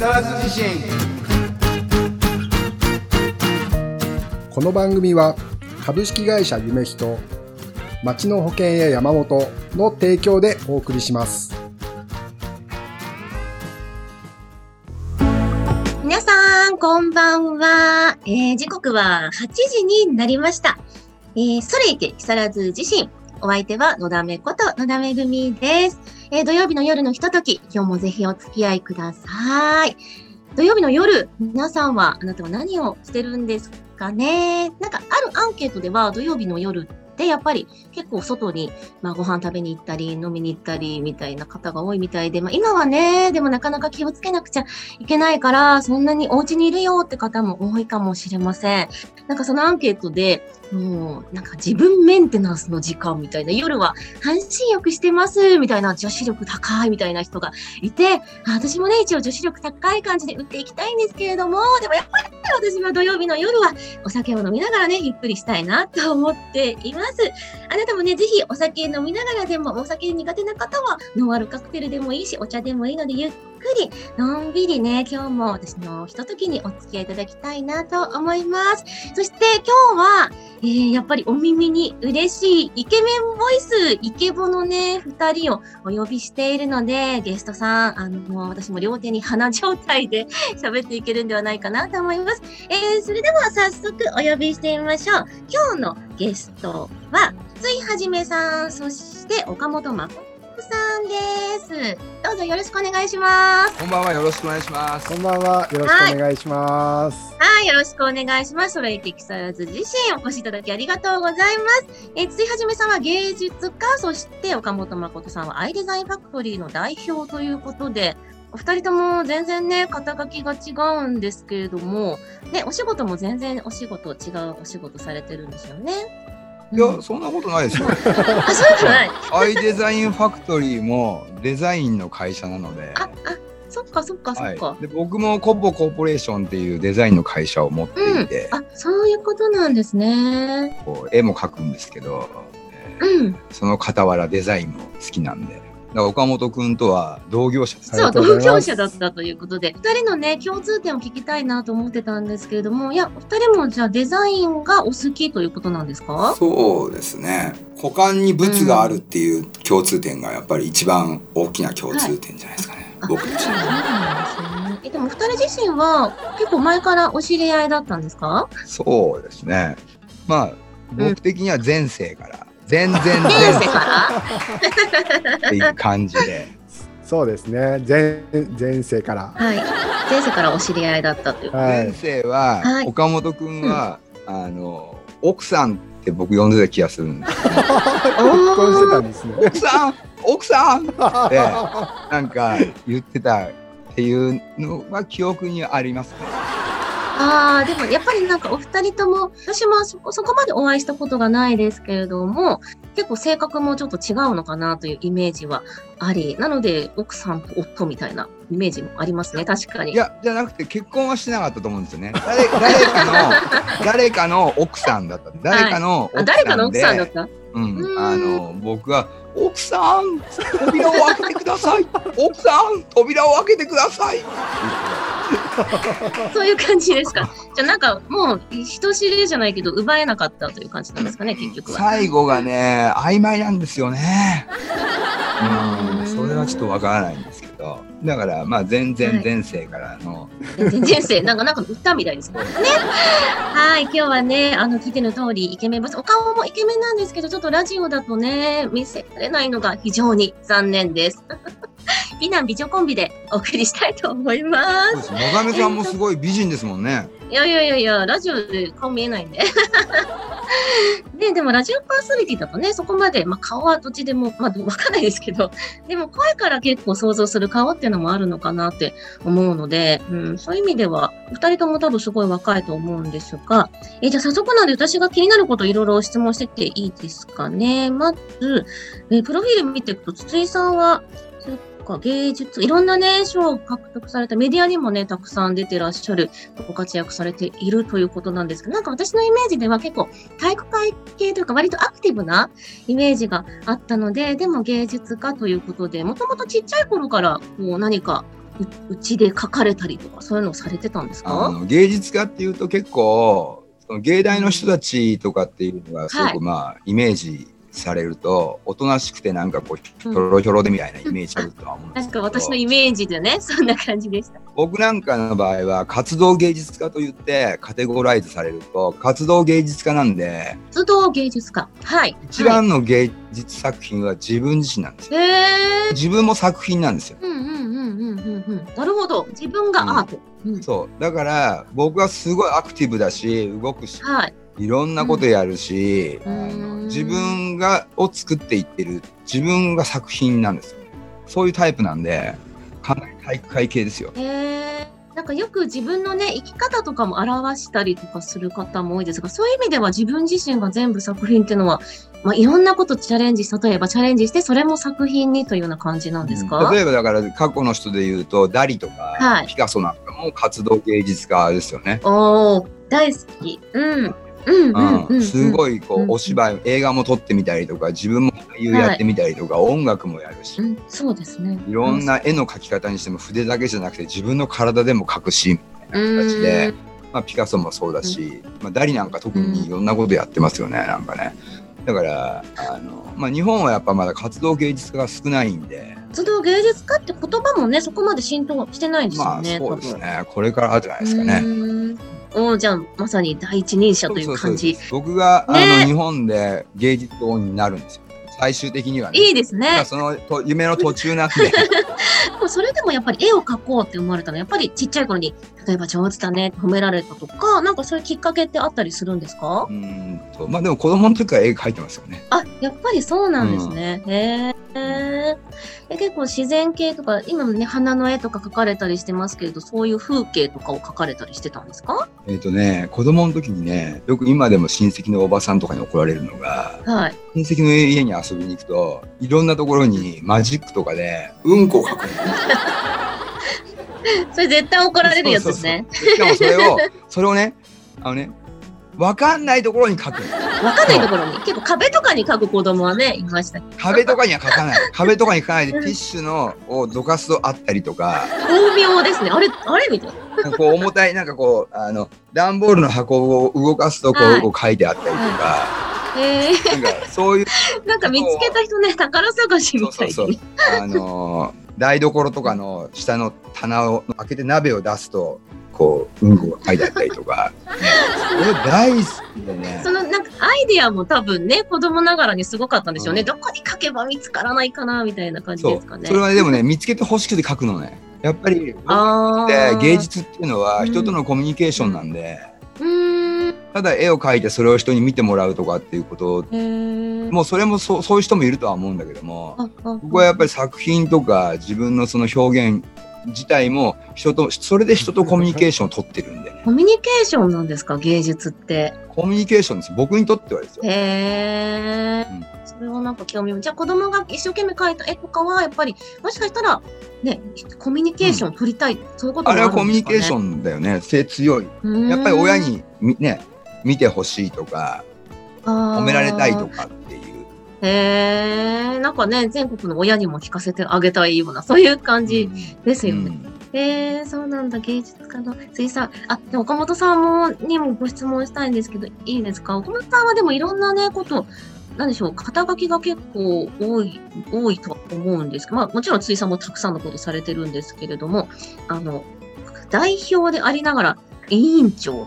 更津地震この番組は株式会社夢人町の保険や山本の提供でお送りします皆さん、こんばんは。えー時刻は8時になりました。えー、それいけ木更津地震。お相手は野田めこと野田めぐみです。えー土曜日の夜のひととき、今日もぜひお付き合いください。土曜日の夜、皆さんは、あなたは何をしてるんですかね？なんか、あるアンケートでは、土曜日の夜って、やっぱり結構外に、まあ、ご飯食べに行ったり、飲みに行ったり、みたいな方が多いみたいで、まあ、今はね、でもなかなか気をつけなくちゃいけないから、そんなにお家にいるよって方も多いかもしれません。なんかそのアンケートで、もう、なんか自分メンテナンスの時間みたいな、夜は半身浴してますみたいな、女子力高いみたいな人がいて、私もね、一応女子力高い感じで打っていきたいんですけれども、でもやっぱり私は土曜日の夜はお酒を飲みながらね、ゆっくりしたいなと思っています。あなたもね、ぜひお酒飲みながらでも、お酒苦手な方はノンアルカクテルでもいいし、お茶でもいいので、ゆっくり、のんびりね、今日も私のひとときにお付き合いいただきたいなと思います。そして今日は、えー、やっぱりお耳に嬉しいイケメンボイス、イケボのね、二人をお呼びしているので、ゲストさん、あの、もう私も両手に鼻状態で 喋っていけるんではないかなと思います。えー、それでは早速お呼びしてみましょう。今日のゲストは、ついはじめさん、そして岡本真さんです。どうぞよろしくお願いします。こんばんはよろしくお願いしますこんばんはよろしくお願いします、はい、よろしくお願いします。それいけ木更津自身お越しいただきありがとうございます。えー、ついはじめさんは芸術家、そして岡本誠さんはアイデザインファクトリーの代表ということで、お二人とも全然ね、肩書きが違うんですけれども、ね、お仕事も全然お仕事、違うお仕事されてるんですよね。いやうんそんなことないですよ あ、そうじゃない。アイデザインファクトリーもデザインの会社なのであ、あ、そっかそっかそっか。はい、で僕もコボコーポレーションっていうデザインの会社を持っていて、あ、そういうことなんですね。こう絵も描くんですけど、えーうん。その傍らデザインも好きなんでだから岡本君とは同業者ですそう、同業者だったということで、二人のね、共通点を聞きたいなと思ってたんですけれども、いや、二人もじゃあデザインがお好きということなんですか？そうですね。股間に物があるっていう共通点がやっぱり一番大きな共通点じゃないですかね、はい。僕としてそうはなんですね。え、でも二人自身は結構前からお知り合いだったんですか？そうですね。まあ僕的には前世から、全然前前世世から？っていう感じで。そうですね。前前世から。はい。前世からお知り合いだったという。はい。前世は、はい。岡本君は、あの奥さんって僕呼んでた気がするんです 結婚してたんですね。奥さん奥さん！ってなんか言ってたっていうのは記憶にありますね。ああ、でもやっぱりなんかお二人とも、私もそこそこまでお会いしたことがないですけれども、結構性格もちょっと違うのかなというイメージはあり、なので奥さんと夫みたいなイメージもありますね、確かに。いやじゃなくて結婚はしてなかったと思うんですよね。誰誰かの 誰かの奥さんだった。誰かのあ奥さん誰かの奥さんだっで、た？うんう、んあの僕は奥さん扉を開けてください。奥さん扉を開けてください。そういう感じですか。じゃあなんかもう人知れじゃないけど奪えなかったという感じなんですかね、結局は。最後がね曖昧なんですよね。うん、それはちょっとわからないんですけど、だからまあ全はい然前世からの、全然生、なんか、なんか歌みたいですね。ね。はい、今日はね、あの、聞いての通り、イケメンボス、お顔もイケメンなんですけど、ちょっとラジオだとね、見せられないのが非常に残念です。美男美女コンビでお送りしたいと思いまそうです野上さんもすごい美人ですもんね。す。いやいやいやいや、ラジオで顔見えないんで。ね、でもラジオパーソナリティだとね、そこまで、まあ、顔はどっちでも、まあ、わかんないですけど、でも声から結構想像する顔っていうのもあるのかなって思うので、うん、そういう意味では、2人とも多分すごい若いと思うんですが、えじゃあ早速なんで私が気になることいろいろ質問してっていいですかね。まず、えプロフィール見ていくと、筒井さんは、か、芸術、いろんなね、賞を獲得されたメディアにもね、たくさん出てらっしゃる、ご活躍されているということなんですけど、なんか私のイメージでは結構体育会系というか割とアクティブなイメージがあったので、でも芸術家ということで、もともとちっちゃい頃からこう何かうちで描かれたりとかそういうのをされてたんですあかの芸術家っていうと結構その芸大の人たちとかっていうのがすごはい。くまあ、イメージされるとおとなしくてなんかこうひょろひょろでみたいなイメージあるとは思うんでなんかすけど、私のイメージでね。そんな感じでした。僕なんかの場合は活動芸術家といってカテゴライズされると活動芸術家なんで活動芸術家。はい。一番の芸術作品は自分自身なんですよ。はい、自分も作品なんですよ。うんうんうんうんうんうん。なるほど。自分がアート、うん。そう。だから僕はすごいアクティブだし動くしはいいろんなことやるし、うん。自分がを作っていってる自分が作品なんですよ。そういうタイプなんでかなり体育会系ですよ。なんかよく自分のね生き方とかも表したりとかする方も多いですがそういう意味では自分自身が全部作品っていうのは、まあ、いろんなことチャレンジ例えばチャレンジしてそれも作品にというような感じなんですか、うん。例えばだから過去の人で言うとダリとか、はい。ピカソなんかも活動芸術家ですよね。おお大好き。うん、すごいこうお芝居映画も撮ってみたりとか自分も俳優やってみたりとか、音楽もやるし、うん、そうですね。いろんな絵の描き方にしても筆だけじゃなくて自分の体でも描くしみたいな形で、まあ、ピカソもそうだし、まあ、ダリなんか特にいろんなことやってますよね、なんかね。だからあの、まあ、日本はやっぱまだ活動芸術家が少ないんで、活動芸術家って言葉もねそこまで浸透してないんですまあよね、そうですね。これからじゃないですかね。おーじゃあまさに第一人者という感じ。そうそうそう僕が、あね。の日本で芸術王になるんですよ。最終的にはね。いいですまあねそのと夢の途中なんで。でもそれでもやっぱり絵を描こうって思われたのはやっぱりちっちゃい頃に例えば上手だね褒められたとかなんかそういうきっかけってあったりするんですか？うーんとまあでも子供の時から絵描いてますよね。あやっぱりそうなんですね、へええ結構自然系とか今もね花の絵とか描かれたりしてますけれどそういう風景とかを描かれたりしてたんですか？えっ、とね子供の時にねよく今でも親戚のおばさんとかに怒られるのがはい。親戚の家に遊びに行くといろんなところにマジックとかでうんこ描くの。それ絶対怒られるやつですね。しかもそれをそれをねあのね分かんないところに描くの。わかんないところに？結構壁とかに描く子供はねいました壁とかには描かない。壁とかに描かないでティッシュのをどかすとあったりとか。巧妙ですね。あれあれみたいな。こう重たいなんかこうあの段ボールの箱を動かすとこはい。うこう書いてあったりとか、へえなんかそういう なんか見つけた人ね宝探しみたいそうそうそう。にあのー台所とかの下の棚を開けて鍋を出すとこううんこが書いてあったりとか、ね、大好きでね。そのなんかアイディアも多分ね子供ながらにすごかったんでしょうね、うん。どこに書けば見つからないかなみたいな感じですかね。それはねでもね見つけてほしくて書くのね。やっぱり芸術っていうのはうん人とのコミュニケーションなんで、うーんただ絵を描いてそれを人に見てもらうとかっていうこともうそれもそうそういう人もいるとは思うんだけども僕はやっぱり作品とか自分のその表現自体も人とそれで人とコミュニケーションを取ってるんでね。コミュニケーションなんですか？芸術って。コミュニケーションです僕にとってはですよ。へえ、うん。それはなんか興味じゃあ子供が一生懸命描いた絵とかはやっぱりもしかしたらねコミュニケーションを取りたい、そういうこともあれはコミュニケーションだよね。性強い。やっぱり親にみね見てほしいとか褒褒められたいとかっていう。へえ、なんかね、全国の親にも聞かせてあげたいような、そういう感じですよね。うん。へえ、そうなんだ、芸術家の水さん。あ、で岡本さんもにもご質問したいんですけど、いいですか？岡本さんはでもいろんなね、こと、なんでしょう、肩書きが結構多い、多いとは思うんですけど、まあもちろん水さんもたくさんのことされてるんですけれども、あの、代表でありながら、委員長と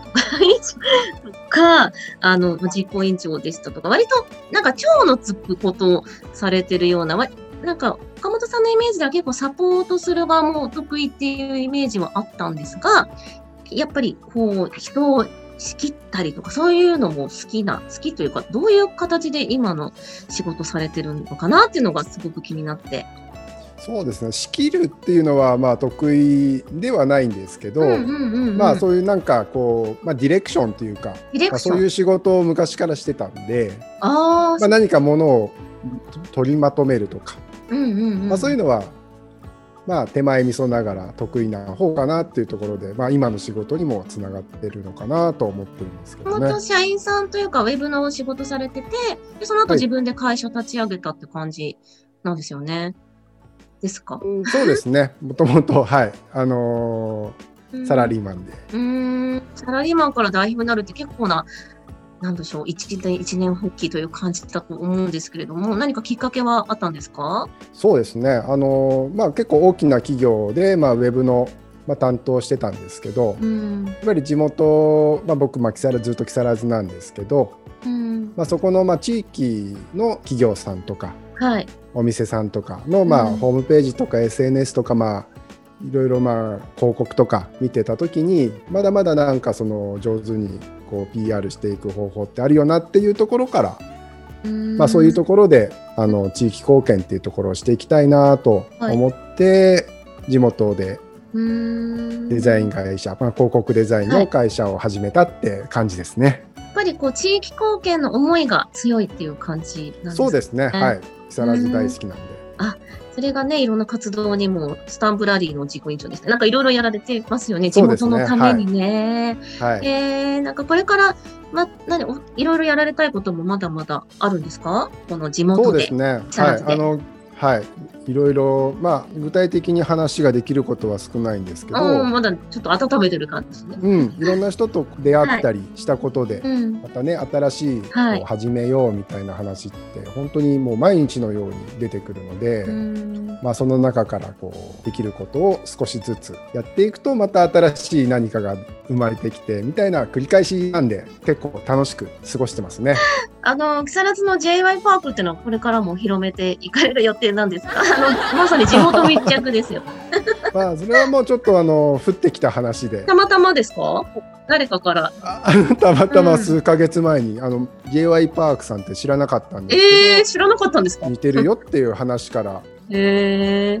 か、あの、実行委員長でしたとか、割となんか長のつくことをされてるような、なんか岡本さんのイメージでは結構サポートする側も得意っていうイメージはあったんですが、やっぱりこう人を仕切ったりとかそういうのも好きな、好きというかどういう形で今の仕事されてるのかなっていうのがすごく気になって。そうですね仕切るっていうのはまあ得意ではないんですけど、まあそういうなんかこう、まあ、ディレクションというか、ま。そういう仕事を昔からしてたんで、ああ、まあ、何かものを取りまとめるとか、うんうんうん。まあ、そういうのはまあ手前味噌ながら得意な方かなっていうところで、まあ、今の仕事にもつながってるのかなと思ってるんですけどね元。社員さんというか、ウェブのお仕事されてて、でその後はい自分で会社立ち上げたって感じなんですよね。ですか？うんそうですね。もともと、はい。あのーサラリーマンで。うーん、サラリーマンから代表になるって結構な、なんでしょう、一年、一年発起という感じだと思うんですけれども、何かきっかけはあったんですか？そうですね。あのーまあ結構大きな企業で、まあウェブの、まあ、担当してたんですけど、うん。やっぱり地元、まあ僕、まあ木更津ずっと木更津なんですけど、うん。まあそこの、まあ地域の企業さんとか、はい。お店さんとかの、まあうん。ホームページとか SNS とか、まあいろいろまあ広告とか見てた時にまだまだなんかその上手にこう PR していく方法ってあるよなっていうところから、まあ、そういうところであの地域貢献っていうところをしていきたいなと思って、地元でデザイン会社、まあ、広告デザインの会社を始めたって感じですね。やっぱりこう地域貢献の思いが強いっていう感じなんですかそうですね、うんはい木更津大好きなんで。それがね、いろんな活動にも、スタンプラリーの自己委員長ですね。なんかいろいろやられてますよね、地元のためにね。はいえー、なんかこれから、ま、何おいろいろやられたいこともまだまだあるんですか？この地そ元で。うですね。はい、あの、はい、いろいろ、まあ、具体的に話ができることは少ないんですけど。まだちょっと温めてる感じですね。うん、いろんな人と出会ったりしたことで、うん。またね、新しい、こはいう始めようみたいな話って、本当にもう毎日のように出てくるので。うんまあ、その中からこうできることを少しずつやっていくとまた新しい何かが生まれてきてみたいな繰り返しなんで結構楽しく過ごしてますね。あの、木更津の JY パークっていうのはこれからも広めていかれる予定なんですか？あの、まさに地元密着ですよ。まあそれはもうちょっとあの降ってきた話で。たまたまですか？誰かから。あ たまたま数ヶ月前に、あの JY パークさんって知らなかったんですえー、け知らなかったんですか？ど、似てるよっていう話から。へえ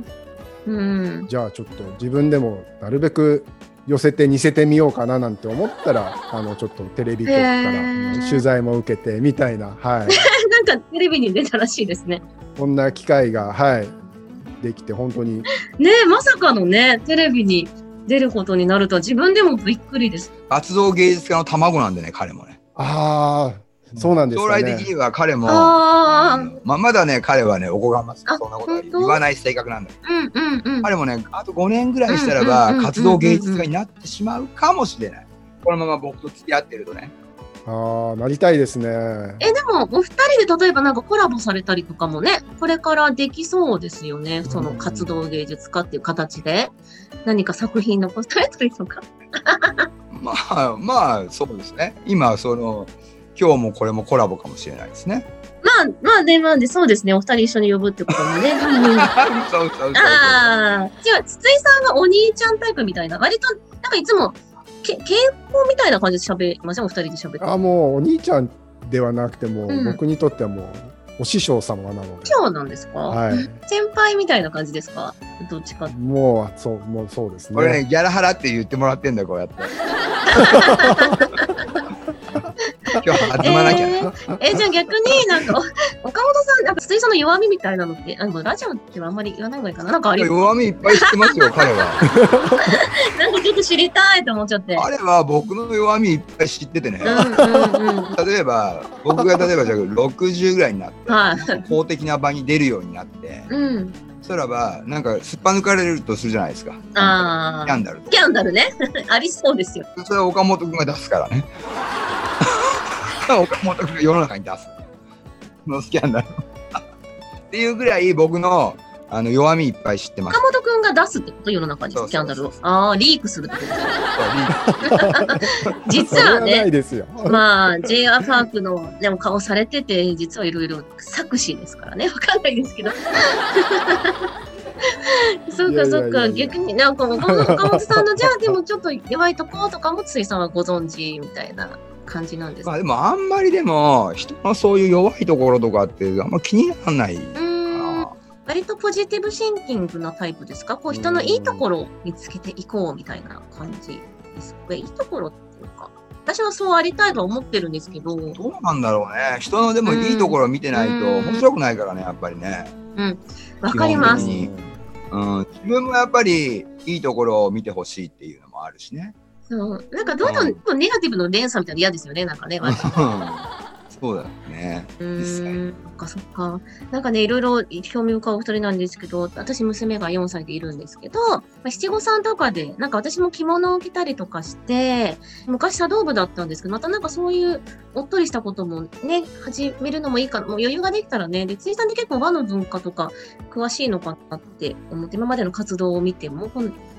うん。じゃあちょっと自分でもなるべく寄せて似せてみようかななんて思ったら あのちょっとテレビ局かへらー。取材も受けてみたいな、はい、なんかテレビに出たらしいですね。こんな機会が、はい、できて本当にねえ、まさかのね、テレビに出ることになるとは自分でもびっくりです。活動芸術家の卵なんでね、彼もね。ああそうなんですね。来的には彼も、あーあのまあ、まだね、彼はね、おこがましくあそんなこと言わない性格なんだけど、うんうんうん。彼もね、あと5年ぐらいしたらうんうんうんうんうんば、活動芸術家になってしまうかもしれない。このまま僕と付き合ってるとね。ああなりたいですね。え、でも、お二人で例えばなんかコラボされたりとかもね、これからできそうですよね。その活動芸術家っていう形で。何か作品残されたりとか。まあ、まあ、そうですね。今、その、今日もこれもコラボかもしれないですね。まあ、まあね、まあね、そうですね。お二人一緒に呼ぶってこともね。う んそうそうそうそう。ああ、違う、筒井さんはお兄ちゃんタイプみたいな、割と、なんかいつも、け傾向みたいな感じで喋りません？お二人で喋って。あもうお兄ちゃんではなくても、うん僕にとってはもうお師匠様なので。今日なんですか、はい。先輩みたいな感じですか？どっちか。もうそうもうそうですね。俺ね、ギャラ払って言ってもらってんだよ、こうやって。今日弾まなきゃ。えーえ、じゃあ逆になんか、お岡本さん、なんか筒井さんの弱みみたいなのって、あのラジオってはあんまり言わない方がいいかな？なんかあり弱みいっぱい知ってますよ、彼は。なんかちょっと知りたいと思っちゃって。彼は僕の弱みいっぱい知っててね。うんうんうん。例えば、僕が例えばじゃあ60ぐらいになって、はい。公的な場に出るようになって、うん。そらば、なんかすっぱ抜かれるとするじゃないですか。ああ。キャンダルと。キャンダルね。ありそうですよ。それは岡本君が出すからね。岡本君が世の中に出す。のスキャンダル。っていうぐらい僕のあの弱みいっぱい知ってます岡。本くんが出すってこと？世の中に？スキャンダルを？ああ、リークするってこと？実はね、はないですよ。まあ、J.R. パークのでも顔されてて、実はいろいろ作詞ですからね。わかんないですけど。そうか、そうか。逆になんか、岡本岡本さんの、じゃあでもちょっと弱いところとかも、ついさんはご存知みたいな感じなんですか。まあでもあんまりでも人のそういう弱いところとかってあんま気にならない。割とポジティブシンキングなタイプですか？こう人のいいところを見つけていこうみたいな感じですか？いいところっていうか、私はそうありたいとは思ってるんですけど、どうなんだろうね。人のでもいいところを見てないとうん面白くないからね、やっぱりね。わかります。うん、自分もやっぱりいいところを見てほしいっていうのもあるしね。そうなんかどんどんネガティブの連鎖みたいなの嫌ですよね、なんかね。うんそうだね。そっかそっか。なんかね、いろいろ興味深いお二人なんですけど、私娘が4歳でいるんですけど、まあ七五三とかで、なんか私も着物を着たりとかして、昔茶道部だったんですけど、またなんかそういうおっとりしたこともね、始めるのもいいかな、もう余裕ができたらね、で、辻さんって結構和の文化とか詳しいのかなって思って、今までの活動を見ても、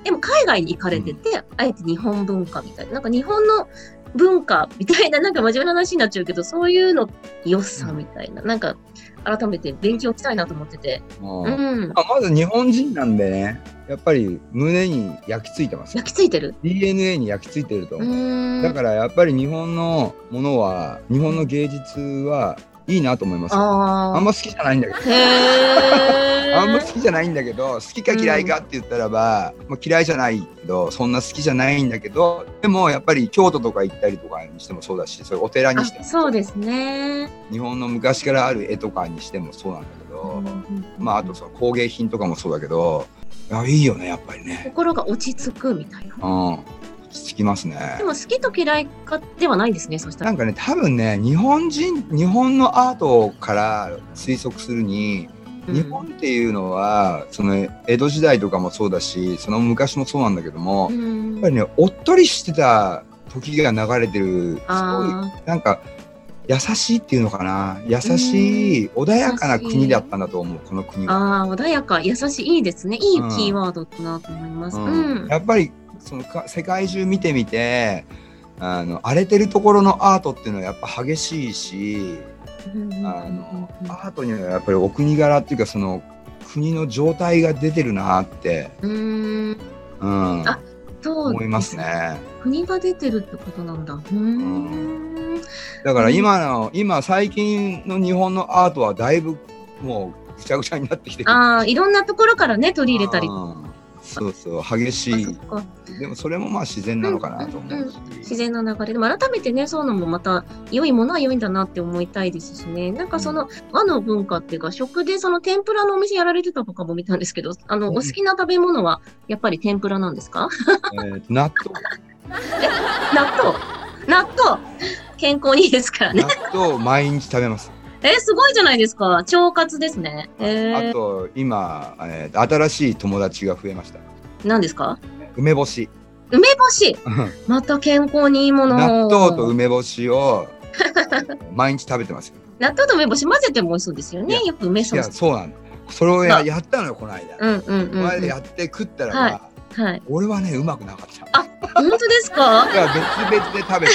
でも海外に行かれてて、あえて日本文化みたいな、なんか日本の文化みたいな、なんか真面目な話になっちゃうけど、そういうの良さみたいな、なんか改めて勉強したいなと思ってて。もううん。まあまず日本人なんでね、やっぱり胸に焼き付いてますよ。焼き付いてる？DNA に焼き付いてるとう思う。だからやっぱり日本のものは、日本の芸術はいいなと思いますよ。ああんま好きじゃないんだけど。あんま好きじゃないんだけど好きか嫌いかって言ったらば、まあ、嫌いじゃないけどそんな好きじゃないんだけどでもやっぱり京都とか行ったりとかにしてもそうだしそういうお寺にしてあもそうですね。日本の昔からある絵とかにしてもそうなんだけど、まああとその工芸品とかもそうだけどいやいいよねやっぱりね。心が落ち着くみたいな。うん落ち着きますねで。も好きと嫌いかではないんですね、そしたら。なんかね多分ね日本人日本のアートから推測するに日本っていうのはその江戸時代とかもそうだしその昔もそうなんだけども、うんやっぱりねおっとりしてた時が流れてるすごいあなんか優しいっていうのかな優しい穏やかな国だったんだと思うこの国ーは。あー、穏やか、優しい、いいですね。いいうんキーワードだなと思います。ううんん。やっぱりそのか世界中見てみてあの荒れてるところのアートっていうのはやっぱ激しいしあのアートにはやっぱりお国柄っていうかその国の状態が出てるなって、うーん。うん、あそう思いますね。国が出てるってことなんだ。うーん。だから今の、今最近の日本のアートはだいぶもうぐちゃぐちゃになってきてる。ああ、いろんなところからね、取り入れたりとか。うんそうそう激しい。でもそれもまあ自然なのかなと思う。し、自然な流れ。でも改めてねそういうのもまた良いものは良いんだなって思いたいですしね。なんかその和の文化っていうか食でその天ぷらのお店やられてたとかも見たんですけどあのおうん。好きな食べ物はやっぱり天ぷらなんですか？えーと納豆。納豆。納豆。健康にいいですからね。納豆を毎日食べますえーすごいじゃないですか。腸活ですね。えー、あと今、えー新しい友達が増えました。何ですか？梅干し。梅干し？また健康にいいもの。納豆と梅干しを 毎日食べてますよ。納豆と梅干し混ぜても美味しそうですよいやねよく梅いソースやそうなんだそれをやあ。やったのよこの間、うんうんうん、うん、間やって食ったらば、ははい。俺はねうまくなかった。あ本当ですか？だから別々で食べて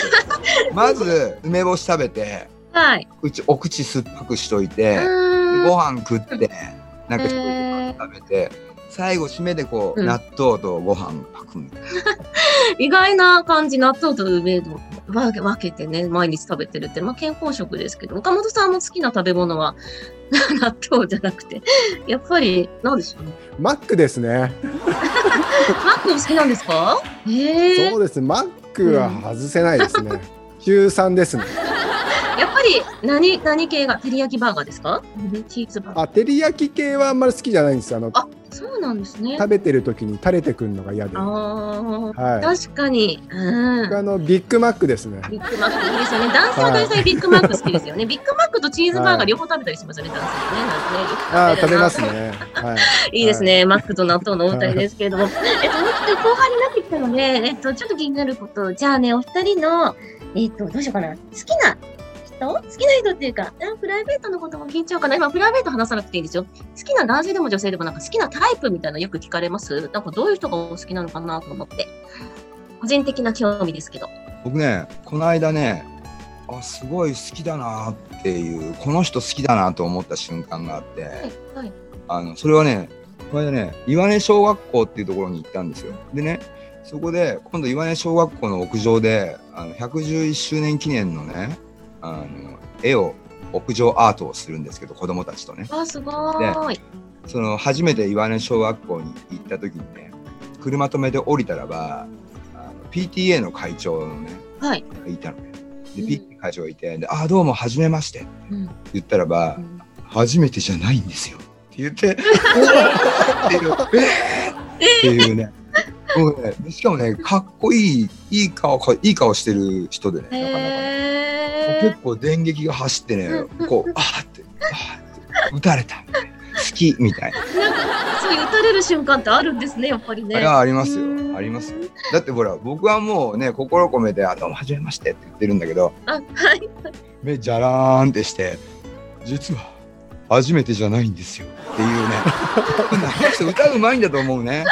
まず梅干し食べてはい。うちお口酸っぱくしといて、うーんご飯食ってなんか食べて最後締めでこう、うん納豆とご飯パクみたいな 意外な感じ、納豆と梅を分け分けてね、毎日食べてるって、まあ、健康食ですけど、岡本さんも好きな食べ物は 納豆じゃなくて、やっぱり、なんでしょうね。マックですね。マック好きなんですか？へえそうです。マックは外せないですね。中3ですね。やっぱり何、何系が照り焼きバーガーですか？チーズバーガー。あ、照り焼き系はあんまり好きじゃないんですよ。あのあ、そうなんですね。食べてる時に垂れてくるのが嫌で。あはあ、い。確かに。うん。あのビッグマックですね。ビッグマックいいですよね。男性は大体ビッグマック好きですよね。ビッグマックとチーズバーガー両方食べたりしますよね、男性はね。なんかねあー、食べます。ね。はい。いいですね、マックと納豆のお二人ですけれども。えっと、後半になってきたので、えっと、ちょっと気になること。じゃあね、お二人の、えっと、どうしようかな。好きな人？好きな人っていうか、あプライベートのことも聞いちゃおうかな。今、プライベート話さなくていいんですよ。好きな男性でも女性でもなんか好きなタイプみたいなのよく聞かれます？なんかどういう人がお好きなのかなと思って。個人的な興味ですけど。僕ねこの間ねあすごい好きだなっていうこの人好きだなと思った瞬間があってはい、はい。あのそれはねこの間ね岩根小学校っていうところに行ったんですよでねそこで今度岩根小学校の屋上であの111周年記念のねあの絵を屋上アートをするんですけど子供たちとね。あ、すごーい。その初めて岩根小学校に行った時にね車止めて降りたらばあの PTA の会長のねはい。いたのね。でうん。PTA 会長がいて「であどうもはじめまして」ってうん。言ったらばうん「初めてじゃないんですよ」って言って「っていう。えーっていうね。もうねしかもねかっこいいいい顔かいい顔してる人でねなかなかね結構電撃が走ってね、うんこうあーってあーって撃たれた好きみたいなえ。なんか、そういう打たれる瞬間ってあるんですね、やっぱりね。あありますようんありますよだってほら僕はもうね心込めて「あどうもはじめまして」って言ってるんだけどあ、はい。目じゃらーんってして実は初めてじゃないんですよっていうね あの人歌うまいんだと思うね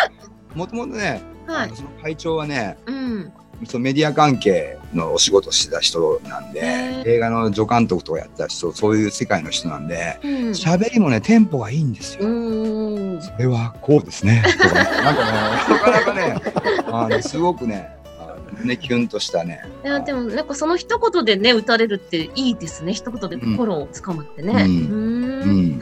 もともとね、はい。その会長はねうん。そのメディア関係のお仕事してた人なんで映画の助監督とかやってた人そういう世界の人なんでうん。喋りもねテンポがいいんですよ。うん。それはこうですね。とかねなんかねなかなかねあのすごくねあのねキュンとしたね。いやでもなんかその一言でね打たれるっていいですね一言で心をつかむってね。うんうーうんん。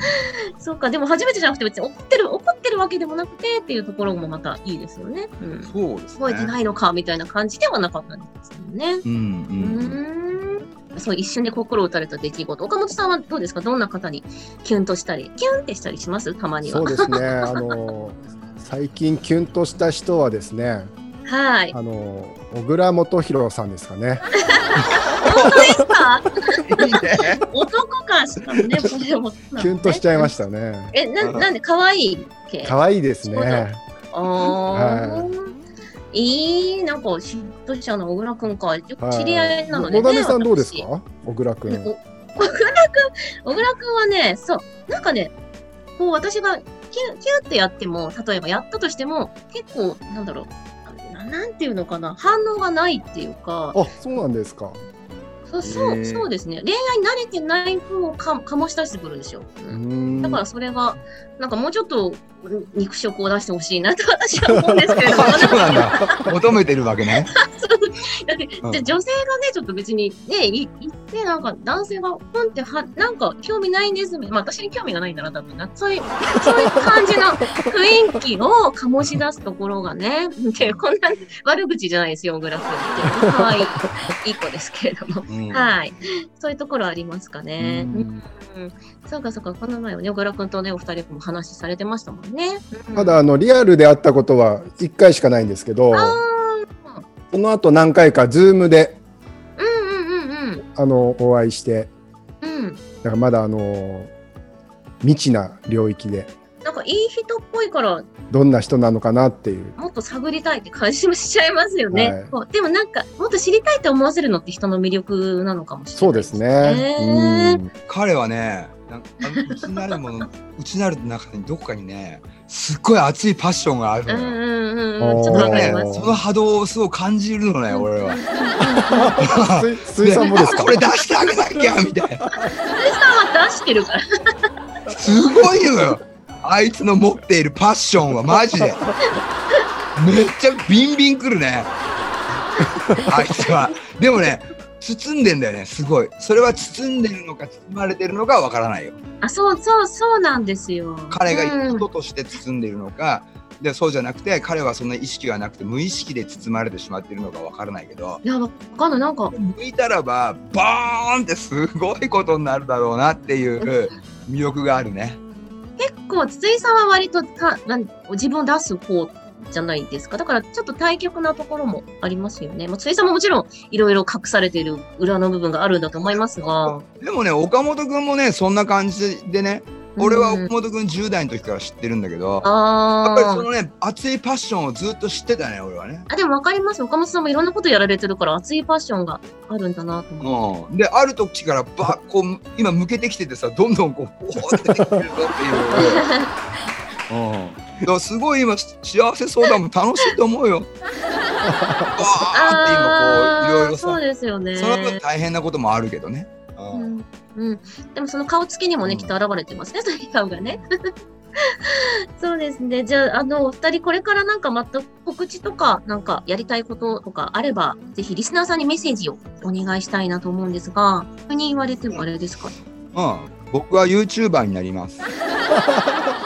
そうかでも初めてじゃなくて別に怒ってる怒ってるわけでもなくてっていうところもまたいいですよね。うん、そうですね。覚えてないのかみたいな感じではなかったんですよね。うんう。そう一瞬で心打たれた出来事岡本さんはどうですか？どんな方にキュンとしたりキュンってしたりします？たまにはそうですね。あの最近キュンとした人はですね、はいあの小倉元弘さんですかね。本当ですか？いいね。男かしかもねこれもキュンとしちゃいましたね。えななんで可愛い系？可愛いですね。ああ、いい、なんか嫉妬しちゃうの、小倉くんか。よく知り合いなので、ね。小田さんどうです私か？小倉くお小ん。倉くん、小倉くんはね、そう、なんかね、こう私がキュキュってやっても、例えばやったとしても、結構、なんだろう、ななんていうのかな、反応がないっていうか、あ、そうなんですか。そうそうそうですね、恋愛慣れてない風をか醸し出してくるんですよ。ううん。だからそれが、なんかもうちょっと肉食を出してほしいなと私は思うんですけれど そうなんだ。求めてるわけね。だって、うんじゃあ女性がね、ちょっと別にね、い言って、なんか男性がポンっては、なんか興味ないんですまあ私に興味がないんだな、多分な。そういう、そういう感じの雰囲気を醸し出すところがね、でこんな悪口じゃないですよ、小倉君って。可愛いいい子ですけれども。うんはい。そういうところありますかね。ううんんそうかそうか、この前はね、小倉君とね、お二人も話されてましたもんね。うんただあのリアルで会ったことは一回しかないんですけど、あその後何回かズームであのお会いして、うん。だからまだあの未知な領域でなんかいい人っぽいから、どんな人なのかなっていう。もっと探りたいって感じもしちゃいますよね。はいでもなんか、もっと知りたいって思わせるのって人の魅力なのかもしれないそうですね。ねうん彼はね、なんかあの内なるもの、内なる中にどこかにね、すっごい熱いパッションがあるのよ。うんうん。ちょっとわかります。その波動をすごい感じるのね、俺は。水水さんもですか？これ出してあげなきゃみたいな。さんは出してるから。すごいのよ。あいつの持っているパッションはマジで。めっちゃビンビンくるね。あいつは。でもね、包んでんだよね、すごい。それは包んでるのか包まれてるのかわからないよ。あ、そうそうそうなんですよ。彼がうん人として包んでいるのか、でそうじゃなくて彼はそんな意識がなくて無意識で包まれてしまっているのかわからないけどいや、わかんない。なんか、向いたらばバーンってすごいことになるだろうなっていう魅力があるね。結構、筒井さんは割とたなん自分を出す方じゃないですか。だから、ちょっと対極なところもありますよね。まあ、筒井さんももちろん、いろいろ隠されている裏の部分があるんだと思いますが。でもね岡本君もねそんな感じでね俺はうん岡本君10代の時から知ってるんだけど、やっあーぱりそのね熱いパッションをずっと知ってたね俺はね。あ、でも分かります。岡本さんもいろんなことやられてるから、熱いパッションがあるんだなと思って。うん、である時からばこう今向けてきててさどんどんこうボーって出てきてるぞっていう。うん、だからすごい今幸せそうだもん楽しいと思うよ。わーって今こういろいろさそうですよね。その分大変なこともあるけどね。ううんんうん、でもその顔つきにもね、うんきっと現れてますね、そういう顔がね。そうですね。じゃあ、あの、お二人これからなんかまた告知とか、なんかやりたいこととかあれば、ぜひリスナーさんにメッセージをお願いしたいなと思うんですが、急に言われてもあれですか？うん、僕は YouTuber になります。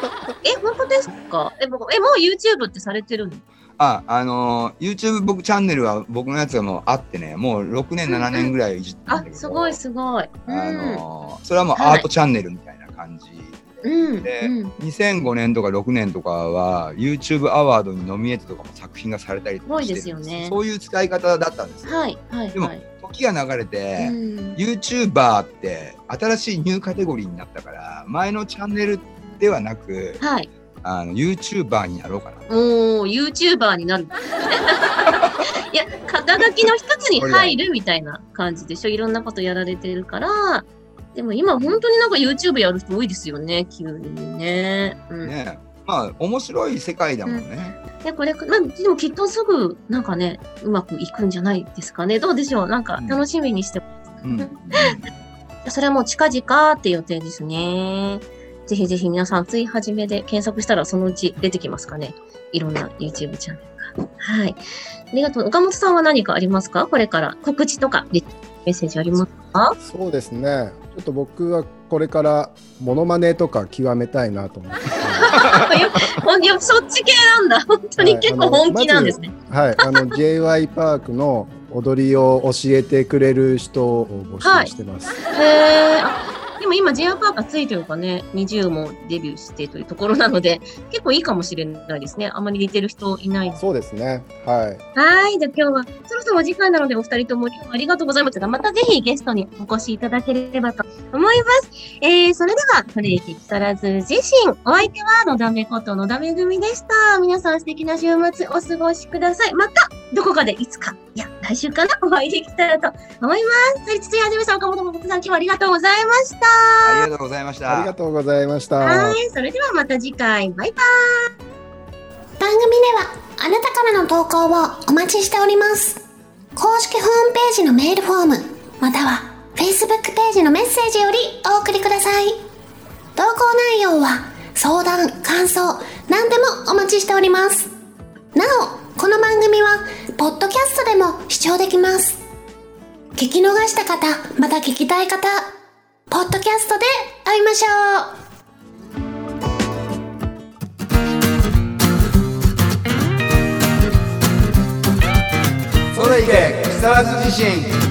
え、本当ですか？え、僕、え、もう YouTube ってされてるの？あ、あのー YouTube 僕チャンネルは僕のやつがもうあってね、もう6年7年ぐらいいじってあすごいすごい。うん。あのーそれはもうはいアートチャンネルみたいな感じ。うん。でうん。2005年とか6年とかは YouTube アワードにノミネートとかも作品がされたりとかしてすごいですよねそういう使い方だったんですよ。はい、はい、でもはい。時が流れて、うん YouTuber って新しいニューカテゴリーになったから前のチャンネルではなくはい。あの YouTuber になろうかな。おー、YouTuber になる。いや、肩書きの一つに入るみたいな感じでしょ？いろんなことやられてるから。でも今本当になんか YouTube やる人多いですよね、急にね。うん。ねまあ面白い世界だもんね。で、これ、まあ、でもきっとすぐ、なんかね、うまくいくんじゃないですかね。どうでしょう？なんか楽しみにして、うんうん それはもう近々って予定ですね。ぜひぜひ皆さん、つい始めで検索したらそのうち出てきますかね。いろんな YouTube チャンネルが。はい。ありがとう。岡本さんは何かありますか？これから告知とかメッセージありますか？そうですね。ちょっと僕はこれからモノマネとか極めたいなと思って。そっち系なんだ。本当に結構本気なんですね。はい、あの J.Y. パークの踊りを教えてくれる人を募集してます。へーあでも今 J.R. パーカーついてるかね、20もデビューしてというところなので、結構いいかもしれないですね。あまり似てる人いない。そうですね。はい。はい。じゃあ今日はそろそろお時間なのでお二人ともありがとうございますが、またぜひゲストにお越しいただければと思います。えー、それでは、それいけ木更津自身、お相手は野田めこと野田めぐみでした。皆さん素敵な週末お過ごしください。また、どこかでいつか、いや、来週かなお会いできたらと思います。それつついはじめさん、岡本もさん、今日はありがとうございました。ありがとうございました。ありがとうございました。はい。それではまた次回、バイバイ。番組ではあなたからの投稿をお待ちしております。公式ホームページのメールフォーム、または Facebook ページのメッセージよりお送りください。投稿内容は相談、感想、何でもお待ちしております。なお、この番組は、ポッドキャストでも視聴できます。聞き逃した方、また聞きたい方、ポッドキャストで会いましょうそれいけ木更津地震